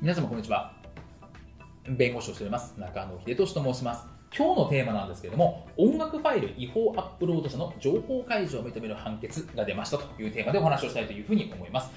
皆様こんにちは。弁護士をしております。中野秀俊と申します。今日のテーマなんですけれども音楽ファイル違法アップロード者の情報開示を認める判決が出ましたというテーマでお話をしたいというふうに思います。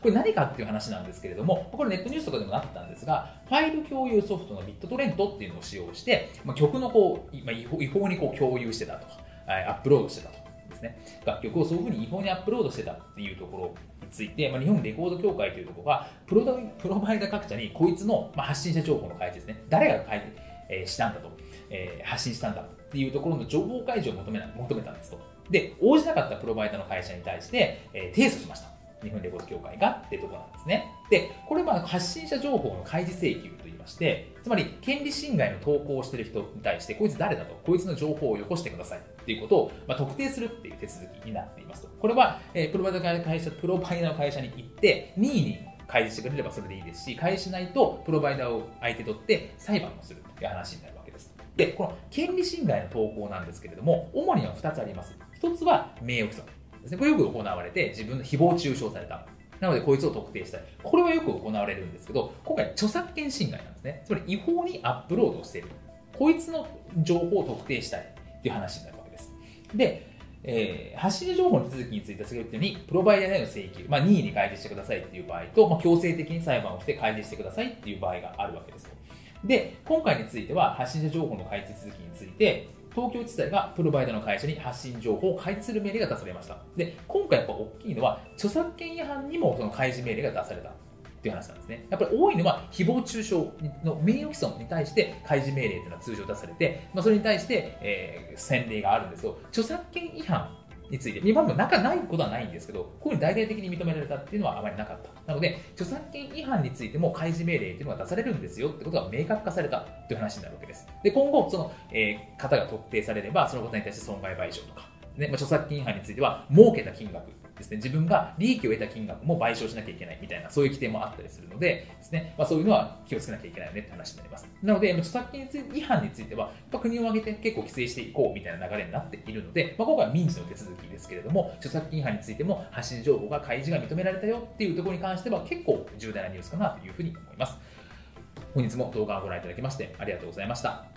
これ何かっていう話なんですけれども、これネットニュースとかでもなったんですが、ファイル共有ソフトのビットトレントっていうのを使用して、まあ、曲のこう、まあ、違法にこう共有してたと。か、アップロードしてたと。ですね、楽曲をそういうふうに違法にアップロードしてたっていうところについて、まあ、日本レコード協会というところがプロプロバイダー各社にこいつの、まあ、発信者情報の開示ですね、誰が開示、えー、したんだと、えー、発信したんだっていうところの情報開示を求めな求めたんですと。で、応じなかったプロバイダーの会社に対して、えー、提訴しました。日本レコード協会がっていうところなんですね。で、これは発信者情報の開示請求といいまして、つまり権利侵害の投稿をしている人に対して、こいつ誰だと、こいつの情報をよこしてくださいっていうことを、まあ、特定するっていう手続きになっていますと。これは、えー、プロバイダーの会社、プロバイダーの会社に行って、任意に開示してくれればそれでいいですし、開示しないと、プロバイダーを相手取って裁判をするという話になるわけです。で、この権利侵害の投稿なんですけれども、主には2つあります。1つは名誉毀損ですね。これよく行われて、自分の誹謗中傷された。なので、こいつを特定したい。これはよく行われるんですけど、今回、著作権侵害なんですね。つまり、違法にアップロードしている。こいつの情報を特定したいっていう話になるわけです。で、えー、発信情報の手続きについては、先ほど言ったように、プロバイダーへの請求、まあ、任意に開示してくださいっていう場合と、まあ、強制的に裁判をして開示してくださいっていう場合があるわけですで、今回については、発信者情報の開示続きについて、東京地裁がプロバイダーの会社に発信情報を開示する命令が出されました。で、今回やっぱ大きいのは、著作権違反にもその開示命令が出された。っていう話なんですね。やっぱり多いのは、誹謗中傷の名誉毀損に対して開示命令というのは通常出されて、まあ、それに対して、えー、先例があるんですけど、著作権違反について、今も中ないことはないんですけど、こういうふうに大々的に認められたっていうのはあまりなかった。なので、著作権違反についても開示命令というのが出されるんですよってことが明確化されたという話になるわけです。で、今後、その、えー、方が特定されれば、そのことに対して損害賠償とか、ねまあ、著作権違反については、儲けた金額ですね、自分が利益を得た金額も賠償しなきゃいけないみたいな、そういう規定もあったりするので、ですね、まあ、そういうのは気をつけなきゃいけないよねって話になります。なので、著作権違反については、やっぱ国を挙げて結構規制していこうみたいな流れになっているので、まあ、今回は民事の手続きですけれども、著作権違反についても発信情報が開示が認められたよっていうところに関しては結構重大なニュースかなというふうに思います。本日も動画をご覧いただきましてありがとうございました。